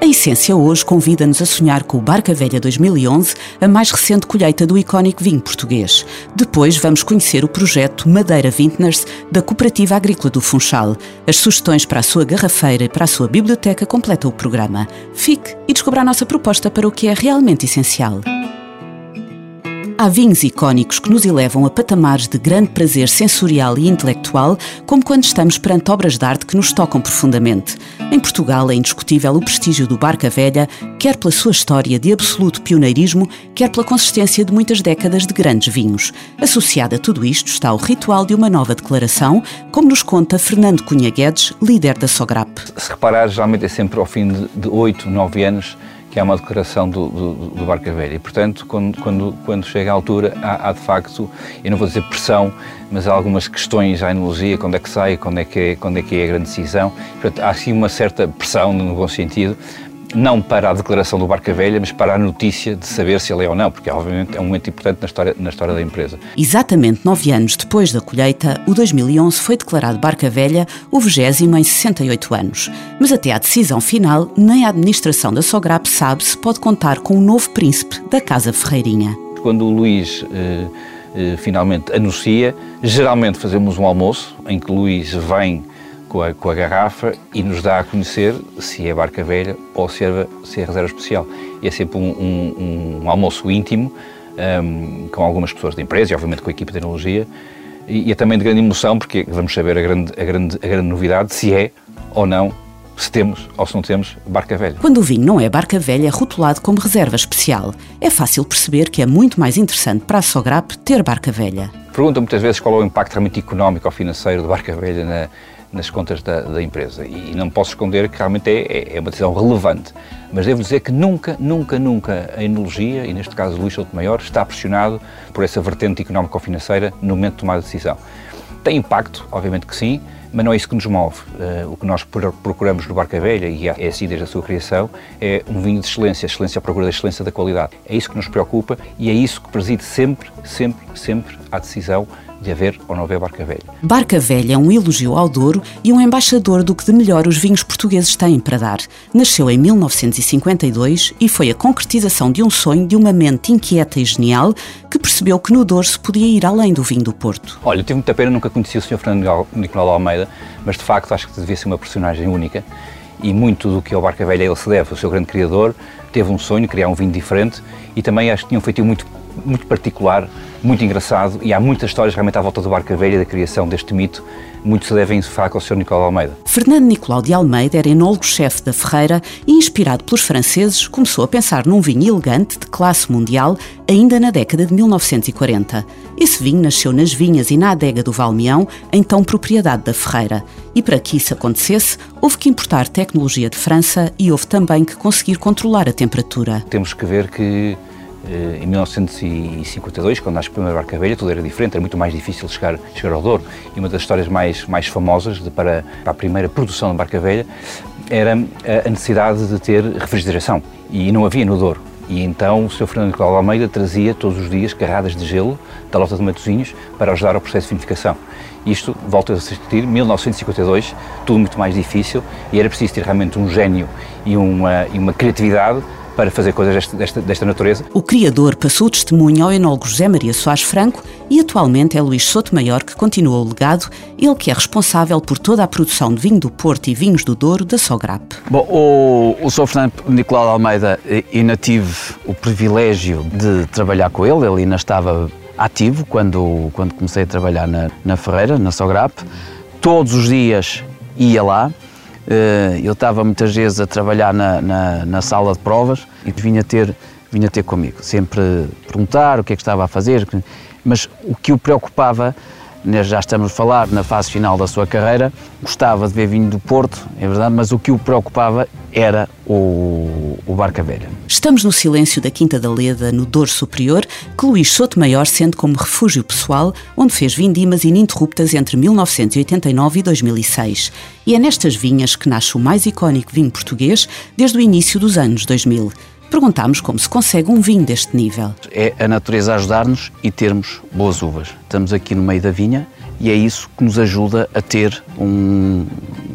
A Essência hoje convida-nos a sonhar com o Barca Velha 2011, a mais recente colheita do icónico vinho português. Depois vamos conhecer o projeto Madeira Vintners da Cooperativa Agrícola do Funchal. As sugestões para a sua garrafeira e para a sua biblioteca completam o programa. Fique e descubra a nossa proposta para o que é realmente essencial. Há vinhos icónicos que nos elevam a patamares de grande prazer sensorial e intelectual, como quando estamos perante obras de arte que nos tocam profundamente. Em Portugal é indiscutível o prestígio do Barca Velha, quer pela sua história de absoluto pioneirismo, quer pela consistência de muitas décadas de grandes vinhos. Associado a tudo isto está o ritual de uma nova declaração, como nos conta Fernando Cunha Guedes, líder da Sograp. Se reparar, geralmente é sempre ao fim de oito, nove anos é uma declaração do, do, do Barca Velha. E, portanto, quando, quando, quando chega à altura, há, há, de facto, eu não vou dizer pressão, mas há algumas questões à enologia, quando é que sai, quando é que é, quando é, que é a grande decisão. Portanto, há sim uma certa pressão, no bom sentido, não para a declaração do Barca Velha, mas para a notícia de saber se ele é ou não, porque obviamente é um momento importante na história, na história da empresa. Exatamente nove anos depois da colheita, o 2011 foi declarado Barca Velha o vigésimo em 68 anos. Mas até à decisão final, nem a administração da Sograp sabe se pode contar com um novo príncipe da Casa Ferreirinha. Quando o Luís eh, eh, finalmente anuncia, geralmente fazemos um almoço em que Luís vem com a, com a, garrafa e nos dá a conhecer se é barca velha ou se é, se é reserva especial. E é sempre um, um, um almoço íntimo um, com algumas pessoas da empresa e, obviamente, com a equipe de tecnologia. E, e é também de grande emoção porque vamos saber a grande, a grande, a grande novidade se é ou não se temos ou se não temos barca velha. Quando o vinho não é barca velha, é rotulado como reserva especial. É fácil perceber que é muito mais interessante para a Sograp ter barca velha. Perguntam muitas vezes qual é o impacto realmente económico ou financeiro de barca velha na, nas contas da, da, empresa. E não posso esconder que realmente é, é, é, uma decisão relevante. Mas devo dizer que nunca, nunca, nunca a enologia, e neste caso Luís Souto Maior, está pressionado por essa vertente económico-financeira no momento de tomar a decisão. Tem impacto, obviamente que sim, mas não é isso que nos move. Uh, o que nós procuramos no Barca Velha, e é assim desde a sua criação, é um vinho de excelência, excelência à procura da excelência da qualidade. É isso que nos preocupa e é isso que preside sempre, sempre, sempre à decisão de haver ou não haver Barca Velha. Barca Velha é um elogio ao Douro e um embaixador do que de melhor os vinhos portugueses têm para dar. Nasceu em 1952 e foi a concretização de um sonho de uma mente inquieta e genial que percebeu que no Douro se podia ir além do vinho do Porto. Olha, eu tive muita pena, nunca conheci o Sr. Fernando Nicolau Almeida, mas de facto acho que devia ser uma personagem única e muito do que ao Barca Velha ele se deve. O seu grande criador teve um sonho, criar um vinho diferente e também acho que tinha um feitio muito muito particular, muito engraçado e há muitas histórias realmente à volta do Barca Velha, da criação deste mito, muito se devem falar com o Sr. Nicolau Almeida. Fernando Nicolau de Almeida era enólogo-chefe da Ferreira e, inspirado pelos franceses, começou a pensar num vinho elegante de classe mundial ainda na década de 1940. Esse vinho nasceu nas vinhas e na adega do Valmeão, então propriedade da Ferreira. E para que isso acontecesse, houve que importar tecnologia de França e houve também que conseguir controlar a temperatura. Temos que ver que em 1952, quando nasce a primeira barca velha, tudo era diferente, era muito mais difícil chegar, chegar ao Douro. E uma das histórias mais, mais famosas de, para, para, a primeira produção de barca velha era a necessidade de ter refrigeração. E não havia no Douro. E então o Sr. Fernando Nicolau Almeida trazia todos os dias carradas de gelo da lota de Matosinhos para ajudar ao processo de vinificação. Isto, volta a assistir, 1952, tudo muito mais difícil e era preciso ter realmente um gênio e uma, e uma criatividade para fazer coisas desta, desta, desta, natureza. O criador passou o testemunho ao enólogo José Maria Soares Franco e atualmente é Luís Souto Maior que continua o legado, ele que é responsável por toda a produção de vinho do Porto e vinhos do Douro da Sograp. Bom, o, o Sr. Fernando Nicolau Almeida ainda tive o privilégio de trabalhar com ele, ele ainda estava ativo quando, quando comecei a trabalhar na, na Ferreira, na Sograp. Todos os dias ia lá, eh, eu estava muitas vezes a trabalhar na, na, na, sala de provas e vinha ter, vinha ter comigo, sempre perguntar o que é que estava a fazer, mas o que o preocupava já estamos a falar na fase final da sua carreira, gostava de ver vinho do Porto, é verdade, mas o que o preocupava era o, o Barca Velha. Estamos no silêncio da Quinta da Leda, no Douro Superior, que Luís Sotomayor sente como refúgio pessoal, onde fez vindimas ininterruptas entre 1989 e 2006. E é nestas vinhas que nasce o mais icónico vinho português desde o início dos anos 2000. Perguntámos como se consegue um vinho deste nível. É a natureza ajudar-nos e termos boas uvas. Estamos aqui no meio da vinha e é isso que nos ajuda a ter um,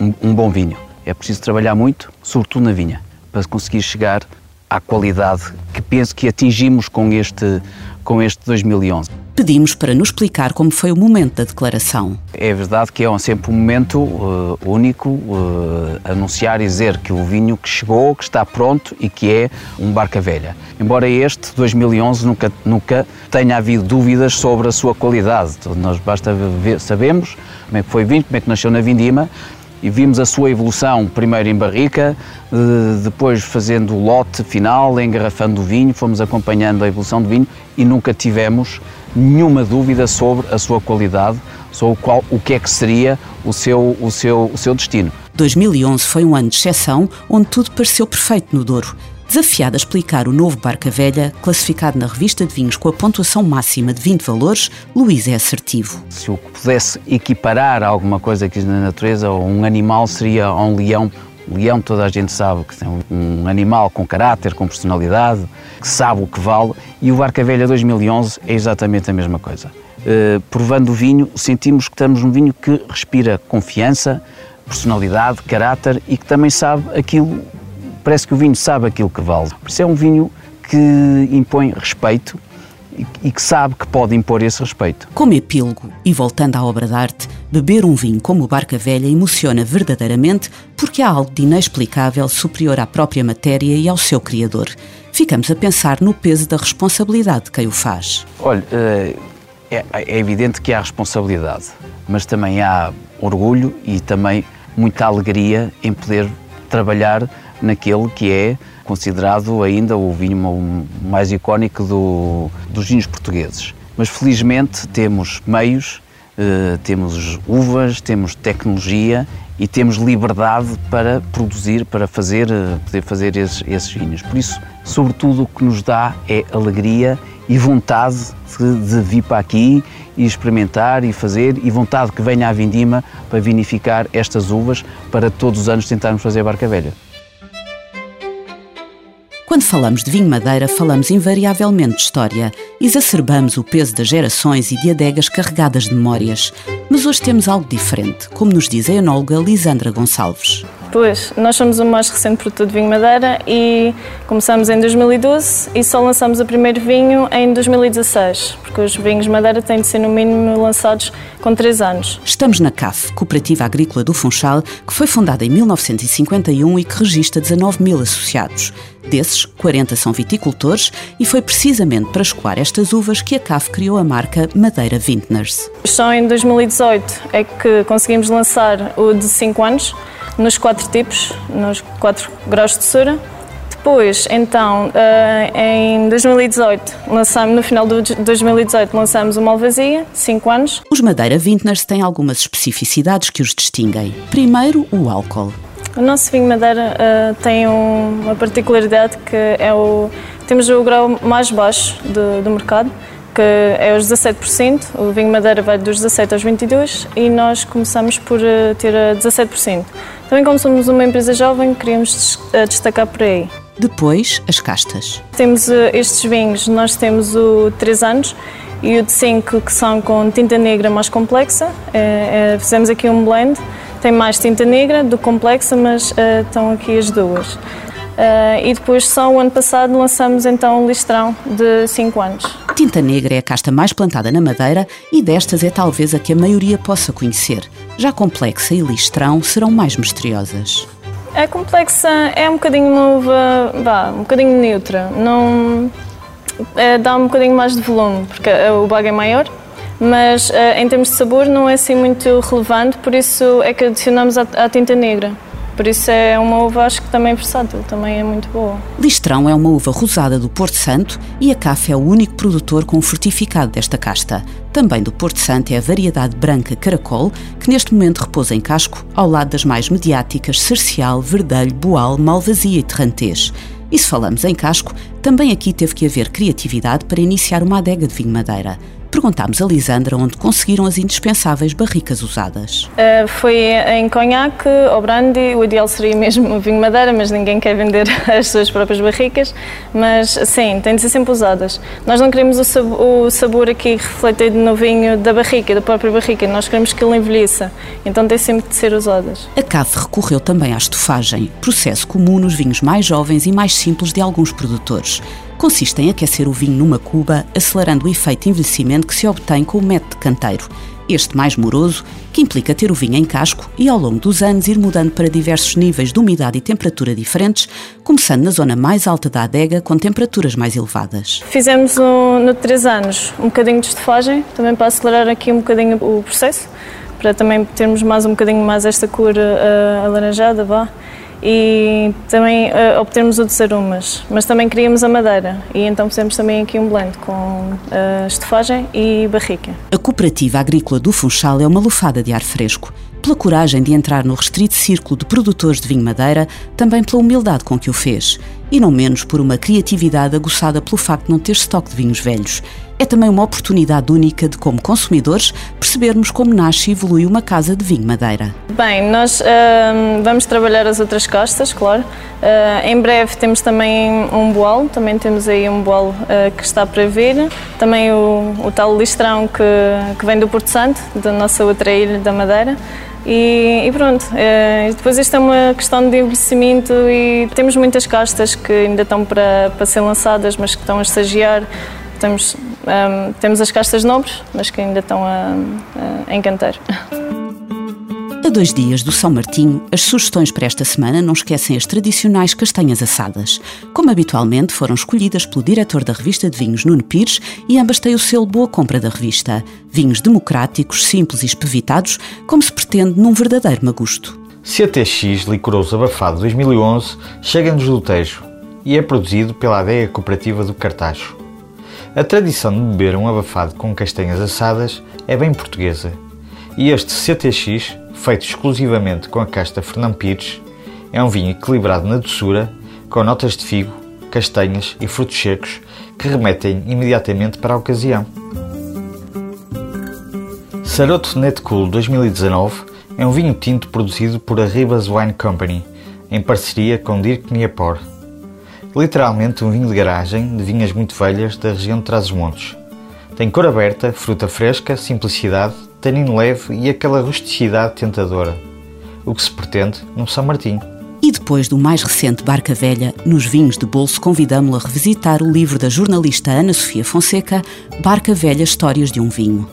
um, um bom vinho. É preciso trabalhar muito, sobretudo na vinha, para conseguir chegar à qualidade que penso que atingimos com este, com este 2011 pedimos para nos explicar como foi o momento da declaração. É verdade que é sempre um momento uh, único uh, anunciar e dizer que o vinho que chegou, que está pronto e que é um barca velha. Embora este, 2011, nunca, nunca tenha havido dúvidas sobre a sua qualidade. Nós basta ver, sabemos como é que foi vinho, como é que nasceu na vindima, e vimos a sua evolução, primeiro em barrica, depois fazendo o lote final, engarrafando o vinho, fomos acompanhando a evolução do vinho e nunca tivemos nenhuma dúvida sobre a sua qualidade, sobre qual, o que é que seria o seu, o, seu, o seu destino. 2011 foi um ano de exceção onde tudo pareceu perfeito no Douro. Desafiado a explicar o novo Barca Velha, classificado na revista de vinhos com a pontuação máxima de 20 valores, Luís é assertivo. Se eu pudesse equiparar alguma coisa aqui na natureza, um animal seria um leão leão, toda a gente sabe que tem um animal com caráter, com personalidade, que sabe o que vale, e o Barca Velha 2011 é exatamente a mesma coisa. Uh, provando o vinho, sentimos que estamos num vinho que respira confiança, personalidade, caráter e que também sabe aquilo, parece que o vinho sabe aquilo que vale. Por isso é um vinho que impõe respeito e que sabe que pode impor esse respeito. Como epílogo, e voltando à obra de arte, beber um vinho como o Barca Velha emociona verdadeiramente porque há algo de inexplicável superior à própria matéria e ao seu criador. Ficamos a pensar no peso da responsabilidade de quem o faz. Olha, eh, é, é evidente que há responsabilidade, mas também há orgulho e também muita alegria em poder trabalhar naquele que é considerado ainda o vinho mais icónico do, dos vinhos portugueses. Mas felizmente temos meios, eh, temos uvas, temos tecnologia e temos liberdade para produzir, para fazer, eh, poder fazer esses, esses vinhos. Por isso, sobretudo, o que nos dá é alegria e vontade de, vir para aqui e experimentar e fazer e vontade que venha à vindima para vinificar estas uvas para todos os anos tentarmos fazer a barca velha. Quando falamos de vinho madeira, falamos invariavelmente de história. Exacerbamos o peso das gerações e de adegas carregadas de memórias. Mas hoje temos algo diferente, como nos diz a enóloga Lisandra Gonçalves. Pois, nós somos o mais recente produtor de vinho madeira e começamos em 2012 e só lançamos o primeiro vinho em 2016, porque os vinhos madeira têm de ser no mínimo lançados com 3 anos. Estamos na CAF, Cooperativa Agrícola do Funchal, que foi fundada em 1951 e que registra 19 mil associados. Desses, 40 são viticultores e foi precisamente para escoar estas uvas que a CAF criou a marca Madeira Vintners. Só em 2018 é que conseguimos lançar o de 5 anos, nos quatro tipos, nos quatro graus de doçura. Depois, então, eh, em 2018, lançamos, no final de 2018, lançamos uma Malvasia, 5 anos. Os Madeira Vintners têm algumas especificidades que os distinguem. Primeiro, o álcool. O nosso vinho Madeira uh, tem um, uma particularidade que é o temos o grau mais baixo do, do mercado que é os 17%, o vinho Madeira vai dos 17 aos 22 e nós começamos por eh, ter 17%. Também como somos uma empresa jovem, queríamos eh, destacar por aí. Depois, as castas. Temos eh, estes vinhos, nós temos o 3 anos e o de 5 que são com tinta negra mais complexa. Fizemos aqui um blend, tem mais tinta negra do complexa, mas estão aqui as duas. E depois só o ano passado lançamos então um listrão de 5 anos. Tinta negra é a casta mais plantada na Madeira e destas é talvez a que a maioria possa conhecer. Já complexa e listrão serão mais misteriosas. A complexa é um bocadinho uma uva, vá, um bocadinho neutra, não é, dá um bocadinho mais de volume, porque o bago é maior, mas uh, em termos de sabor não é assim muito relevante, por isso é que adicionamos a, a tinta negra. Por isso é uma uva, acho que também versátil, também é muito boa. Listrão é uma uva rosada do Porto Santo e a CAF é o único produtor com fortificado desta casta. Também do Porto Santo é a variedade branca Caracol, que neste momento repousa em casco, ao lado das mais mediáticas Cercial, Verdelho, Boal, Malvasia e Terrantês. E se falamos em casco, também aqui teve que haver criatividade para iniciar uma adega de vinho madeira. Perguntámos a Lisandra onde conseguiram as indispensáveis barricas usadas. Uh, foi em conhaque ou brandy, o ideal seria mesmo o vinho madeira, mas ninguém quer vender as suas próprias barricas. Mas sim, têm de ser sempre usadas. Nós não queremos o sabor, o sabor aqui refletido no vinho da barrica, da própria barrica, nós queremos que ele envelheça, então tem sempre de ser usadas. A CAF recorreu também à estufagem, processo comum nos vinhos mais jovens e mais simples de alguns produtores consiste em aquecer o vinho numa cuba, acelerando o efeito envelhecimento que se obtém com o método de canteiro. Este mais moroso, que implica ter o vinho em casco e ao longo dos anos ir mudando para diversos níveis de umidade e temperatura diferentes, começando na zona mais alta da adega com temperaturas mais elevadas. Fizemos um, no 3 anos um bocadinho de estufagem, também para acelerar aqui um bocadinho o processo, para também termos mais um bocadinho mais esta cor uh, alaranjada, vá e também uh, obtermos o de aromas, mas também queríamos a madeira e então fizemos também aqui um blend com uh, e barrica. A Cooperativa Agrícola do Funchal é uma lufada de ar fresco pela coragem de entrar no restrito círculo de produtores de vinho madeira, também pela humildade com que o fez, e não menos por uma criatividade aguçada pelo facto de não ter estoque de vinhos velhos. É também uma oportunidade única de, como consumidores, percebermos como nasce e evolui uma casa de vinho madeira. Bem, nós uh, vamos trabalhar as outras castas, claro. Uh, em breve temos também um boal, também temos aí um boal uh, que está para vir. Também o, o tal listrão que, que vem do Porto Santo, da nossa outra ilha da Madeira. E, e pronto, é, depois isto é uma questão de envelhecimento e temos muitas castas que ainda estão para, para ser lançadas, mas que estão a estagiar. Temos, um, temos as castas nobres, mas que ainda estão a, a, a encantar. A dois dias do São Martinho, as sugestões para esta semana não esquecem as tradicionais castanhas assadas. Como habitualmente, foram escolhidas pelo diretor da revista de vinhos, Nuno Pires, e ambas têm o selo Boa Compra da revista. Vinhos democráticos, simples e espevitados, como se pretende num verdadeiro magusto. CTX Licoroso Abafado 2011 chega-nos do Tejo e é produzido pela adega cooperativa do Cartacho. A tradição de beber um abafado com castanhas assadas é bem portuguesa e este CTX feito exclusivamente com a casta Fernão Pires, é um vinho equilibrado na doçura, com notas de figo, castanhas e frutos secos que remetem imediatamente para a ocasião. Saroto Net Cool 2019 é um vinho tinto produzido por a Ribas Wine Company, em parceria com Dirk Niapor. Literalmente um vinho de garagem de vinhas muito velhas da região de Trás-os-Montes. Tem cor aberta, fruta fresca, simplicidade tanino leve e aquela rusticidade tentadora. O que se pretende num São Martinho. E depois do mais recente Barca Velha, nos vinhos de bolso, convidamos-la a revisitar o livro da jornalista Ana Sofia Fonseca, Barca Velha Histórias de um Vinho.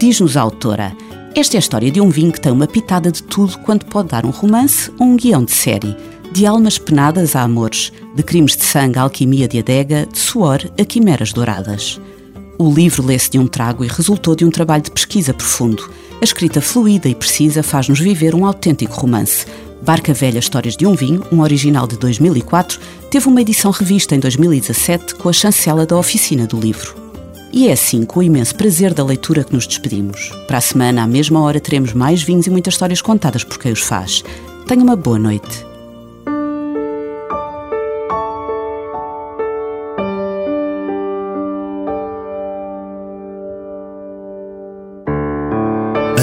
Diz-nos a autora: Esta é a história de um vinho que tem uma pitada de tudo quanto pode dar um romance ou um guião de série. De almas penadas a amores, de crimes de sangue à alquimia de adega, de suor a quimeras douradas. O livro lê-se de um trago e resultou de um trabalho de pesquisa profundo. A escrita fluida e precisa faz-nos viver um autêntico romance. Barca Velha Histórias de um Vinho, um original de 2004, teve uma edição revista em 2017 com a chancela da Oficina do Livro. E é assim, com o imenso prazer da leitura, que nos despedimos. Para a semana, à mesma hora, teremos mais vinhos e muitas histórias contadas por quem os faz. Tenha uma boa noite.